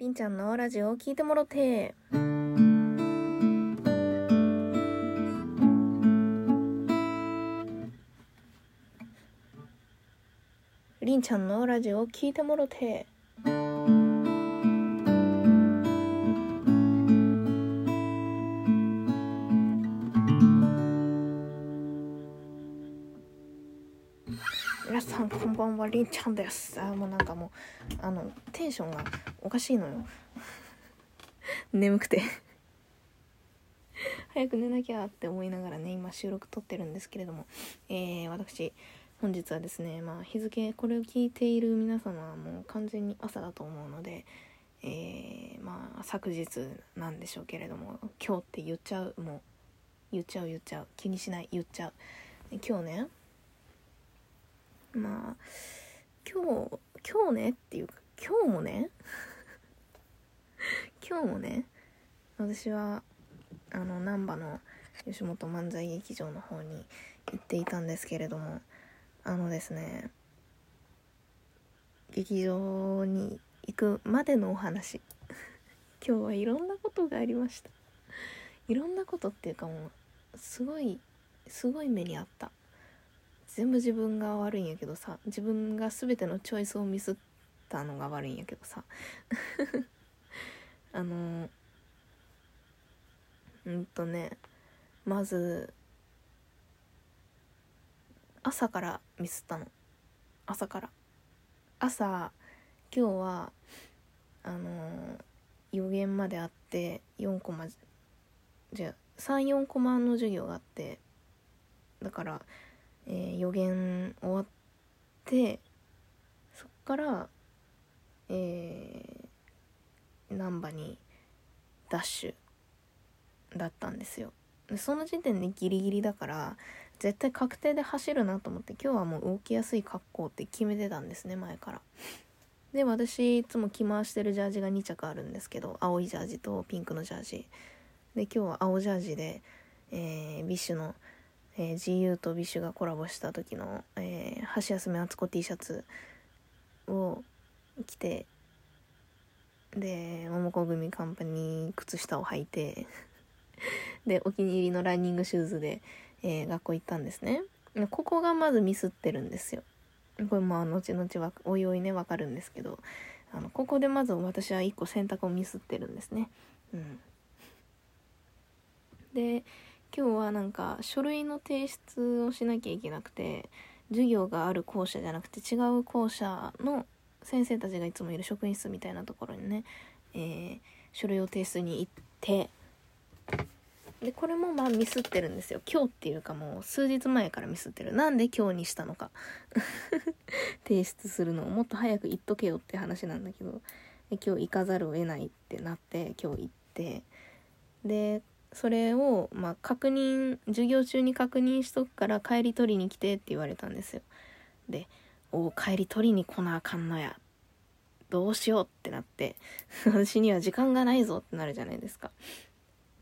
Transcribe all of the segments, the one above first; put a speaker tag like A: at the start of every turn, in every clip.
A: りんちゃんのラジオを聞いてもろて。りんちゃんのラジオを聞いてもろて。皆さんこんばんはりんちゃんです。あもうなんかもうあのテンションがおかしいのよ。眠くて。早く寝なきゃって思いながらね今収録撮ってるんですけれども。えー、私本日はですねまあ日付これを聞いている皆様はもう完全に朝だと思うのでえー、まあ昨日なんでしょうけれども今日って言っちゃうもう言っちゃう言っちゃう気にしない言っちゃう。今日ねまあ今日今日ねっていうか今日もね 今日もね私はあの難波の吉本漫才劇場の方に行っていたんですけれどもあのですね劇場に行くまでのお話 今日はいろんなことがありました。いろんなことっていうかもうすごいすごい目にあった。全部自分が悪いんやけどさ自分が全てのチョイスをミスったのが悪いんやけどさ。あのうんとねまず朝からミスったの。朝から。朝今日はあの予言まであって4コマじゃ34コマの授業があってだからえー予言終わってそっからえー、難波にダッシュだったんですよ。でその時点でギリギリだから絶対確定で走るなと思って今日はもう動きやすい格好って決めてたんですね前から。で私いつも着回してるジャージが2着あるんですけど青いジャージとピンクのジャージ。で今日は青ジャージで、えー BiSH のえー、GU とビッシュがコラボした時の、えー、ハシヤスメ・アツコ T シャツを着てでモモコグミカンパニー靴下を履いて でお気に入りのランニングシューズで、えー学校行ったんですね。ここがまずミスってるんですよ。これまあ後々わおいおいねわかるんですけどあのここでまず私は一個選択をミスってるんですね。うん。で今日はなんか書類の提出をしなきゃいけなくて授業がある校舎じゃなくて違う校舎の先生たちがいつもいる職員室みたいなところにね、えー書類を提出に行ってでこれもまあミスってるんですよ。今日っていうかもう数日前からミスってる。なんで今日にしたのか。提出するのをもっと早く言っとけよって話なんだけど今日行かざるを得ないってなって今日行ってでそれをまあ確認授業中に確認しとくから帰り取りに来てって言われたんですよ。で「おー帰り取りに来なあかんのや。どうしよう」ってなって。私には時間がないぞってなるじゃないですか。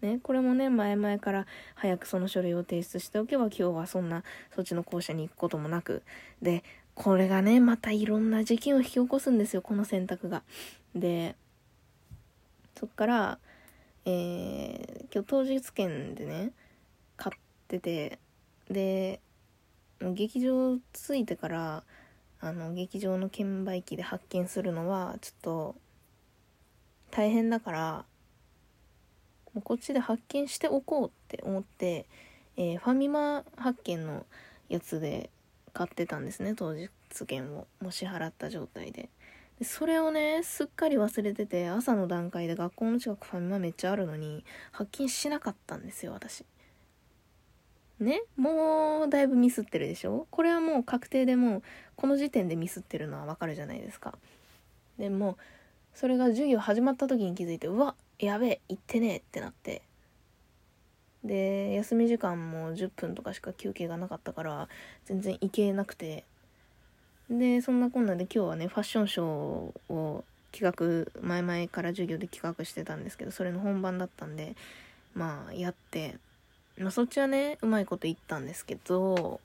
A: ね、これもね前々から早くその書類を提出しておけば今日はそんなそっちの校舎に行くこともなく。でこれがねまたいろんな事件を引き起こすんですよこの選択が。でそっからえー今日当日券でね買っててで劇場着いてからあの劇場の券売機で発券するのはちょっと大変だからもうこっちで発見しておこうって思って、えーファミマ発見のやつで買ってたんですね当日券をもう支払った状態で。でそれをねすっかり忘れてて朝の段階で学校の近くファミマめっちゃあるのに発見しなかったんですよ私。ねもうだいぶミスってるでしょ？これはもう確定でもうこの時点でミスってるのはわかるじゃないですか。でもそれが授業始まった時に気づいてうわやべえ行ってねえってなって。で休み時間も10分とかしか休憩がなかったから全然行けなくて。でそんなこんなで今日はねファッションショーを企画前々から授業で企画してたんですけどそれの本番だったんでまあやって、まあ、そっちはねうまいこと言ったんですけど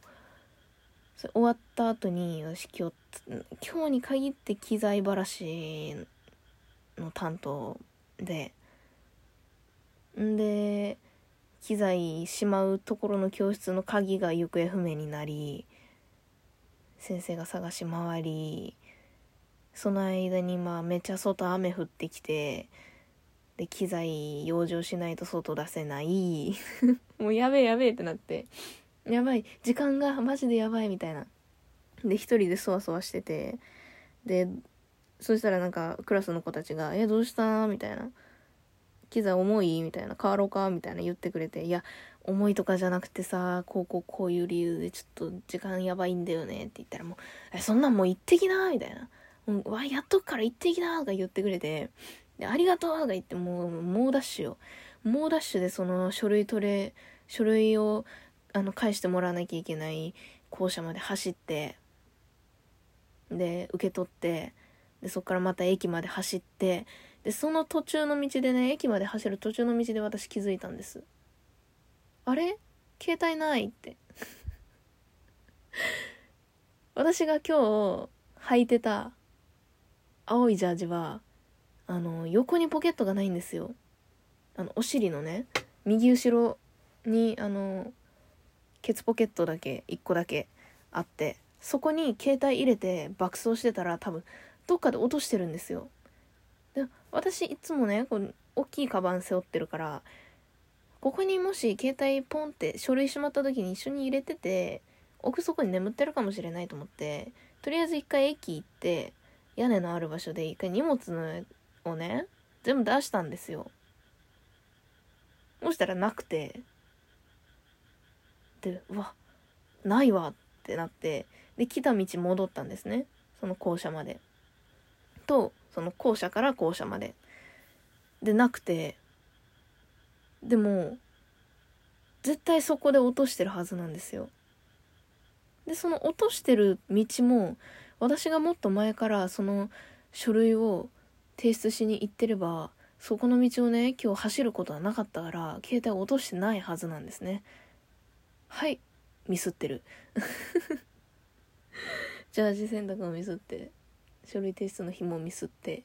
A: それ終わった後に私今日今日に限って機材ばらしの担当でんで機材しまうところの教室の鍵が行方不明になり先生が探し回りその間にまあめちゃ外雨降ってきてで機材養生しないと外出せない もうやべえやべえってなってやばい時間がマジでやばいみたいなで一人でそわそわしててでそしたらなんかクラスの子たちが「えどうした?」みたいな「機材重い?」みたいな「変わろうか?」みたいな言ってくれて「いや重いとかじゃなくてさこうこうこういう理由でちょっと時間やばいんだよね」って言ったらもう「えそんなんもう行ってきな」みたいな「うわやっとくから行ってきな」とか言ってくれてで、ありがとうとか言ってもう、猛ダッシュよ。猛ダッシュでその書類取れ、書類を、あの、返してもらわなきゃいけない校舎まで走って、で、受け取って、で、そっからまた駅まで走って、で、その途中の道でね、駅まで走る途中の道で私気づいたんです。あれ？携帯ないって。私が今日履いてた青いジャージはあの横にポケットがないんですよ。あのお尻のね右後ろにあのケツポケットだけ1個だけあってそこに携帯入れて爆走してたら多分どっかで落としてるんですよ。で私いつもねこう大きいカバン背負ってるからここにもし携帯ポンって書類しまった時に一緒に入れてて奥底に眠ってるかもしれないと思ってとりあえず一回駅行って屋根のある場所で一回荷物のをね全部出したんですよ。そしたらなくてでうわないわってなってで来た道戻ったんですね。その校舎まで。とその校舎から校舎まで。でなくてでも絶対そこで落としてるはずなんですよ。でその落としてる道も私がもっと前からその書類を提出しに行ってればそこの道をね今日走ることはなかったから携帯を落としてないはずなんですね。はいミスってる。ジャージ洗濯をミスって書類提出の日もミスって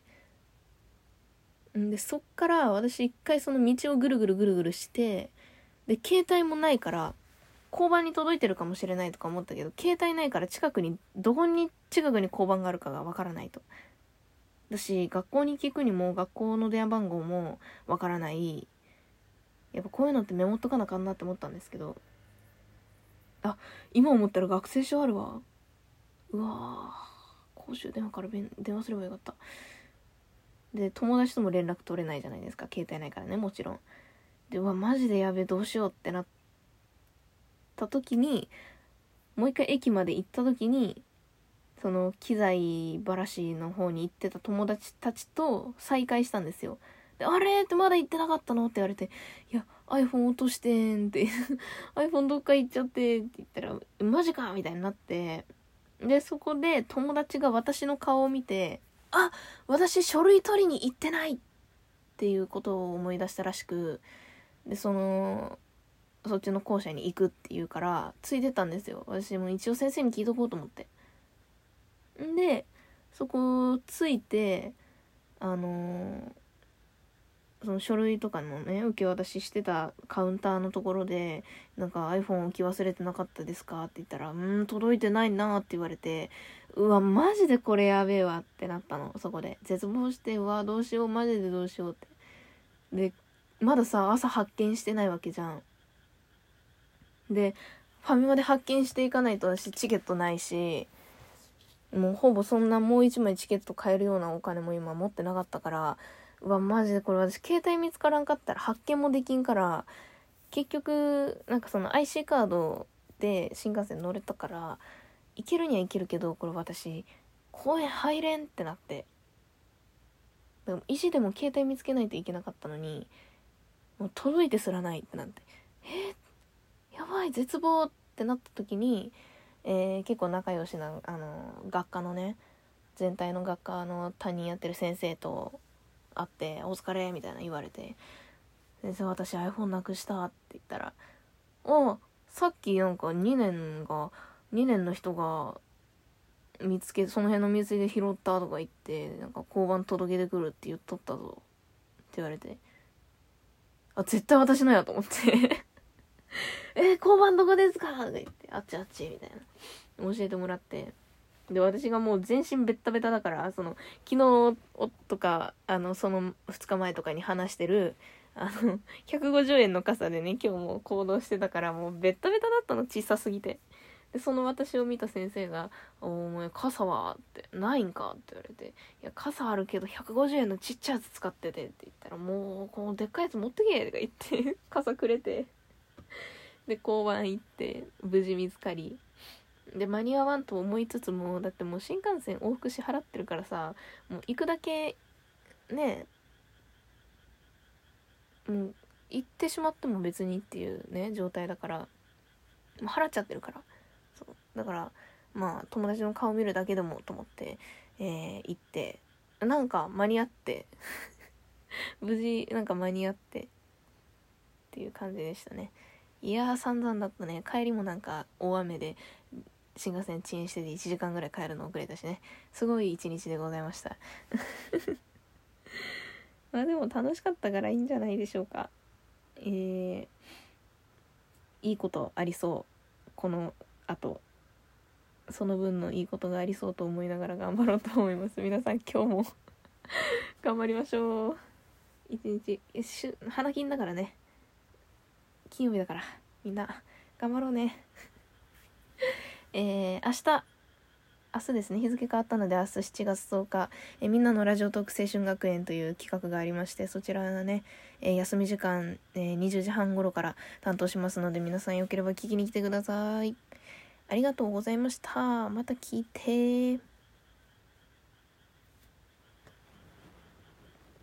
A: でそっから私一回その道をぐるぐるぐるぐるしてで携帯もないから交番に届いてるかもしれないとか思ったけど携帯ないから近くにどこに近くに交番があるかがわからないと。だし学校に聞くにも学校の電話番号もわからない。やっぱこういうのってメモっとかなあかんなって思ったんですけどあ今思ったら学生証あるわ。うわ公衆電話から電話すればよかった。で友達とも連絡取れないじゃないですか携帯ないからねもちろんでうわマジでやべえどうしようってなった時にもう一回駅まで行った時にその機材ばらしの方に行ってた友達たちと再会したんですよ。で、あれってまだ行ってなかったのって言われて、いや、iPhone 落としてんって iPhone どっか行っちゃってって言ったら、マジかみたいになって、で、そこで友達が私の顔を見て、あ私書類取りに行ってないっていうことを思い出したらしく、で、その、そっちの校舎に行くって言うから、ついてたんですよ。私も一応先生に聞いとこうと思って。んでそこついてあのー、その書類とかのね受け渡ししてたカウンターのところでなんか iPhone 置き忘れてなかったですか？って言ったら「うん届いてないな」って言われてうわマジでこれやべえわってなったのそこで。絶望してうわどうしようマジでどうしようって。でまださ朝発見してないわけじゃん。でファミマで発見していかないと私チケットないしもうほぼそんなもう一枚チケット買えるようなお金も今持ってなかったからわマジでこれ私携帯見つからんかったら発見もできんから結局なんかその IC カードで新幹線乗れたから行けるには行けるけどこれ私公園入れんってなって。でも意地でも携帯見つけないといけなかったのにもう届いてすらないってなって。えやばい絶望ってなった時にえー、結構仲良しなあの学科のね全体の学科の担任やってる先生と会って「お疲れ」みたいな言われて「先生私 iPhone なくした」って言ったら「おさっきなんか2年が2年の人が見つけその辺の水で拾ったとか言ってなんか交番届けてくるって言っとったぞ。って言われて。あ絶対私のやと思って。え交番どこですか?」とか言って「あっちあっち」みたいな。教えてもらって。で私がもう全身ベッタベタだからその昨日とかあのその2日前とかに話してるあの150円の傘でね今日も行動してたからもうベッタベタだったの小さすぎてでその私を見た先生が「お前傘は?」って「ないんか?」って言われて「いや傘あるけど150円のちっちゃいやつ使ってて」って言ったら「もうこのでっかいやつ持ってけ」とか言って 傘くれてで交番行って無事見つかりで間に合わんと思いつつもだってもう新幹線往復支払ってるからさもう行くだけねもう行ってしまっても別にっていうね状態だからもう払っちゃってるから。そう。だからまあ友達の顔見るだけでもと思って、えー、行ってなんか間に合って 無事なんか間に合ってっていう感じでしたね。いやー散々だったね。帰りもなんか大雨で新幹線遅延してて1時間ぐらい帰るの遅れたしね。すごい一日でございました。まあでも楽しかったからいいんじゃないでしょうか。えー、いいことありそう。このあとその分のいいことがありそうと思いながら頑張ろうと思います。皆さん今日も。頑張りましょう。一日。し花金だからね。金曜日だから。みんな頑張ろうね。えー、明日明日ですね日付変わったので明日7月10日、えみんなのラジオトーク青春学園という企画がありましてそちらのね、え、休み時間、えー、20時半頃から担当しますので皆さんよければ聞きに来てください。ありがとうございました。また聞いて。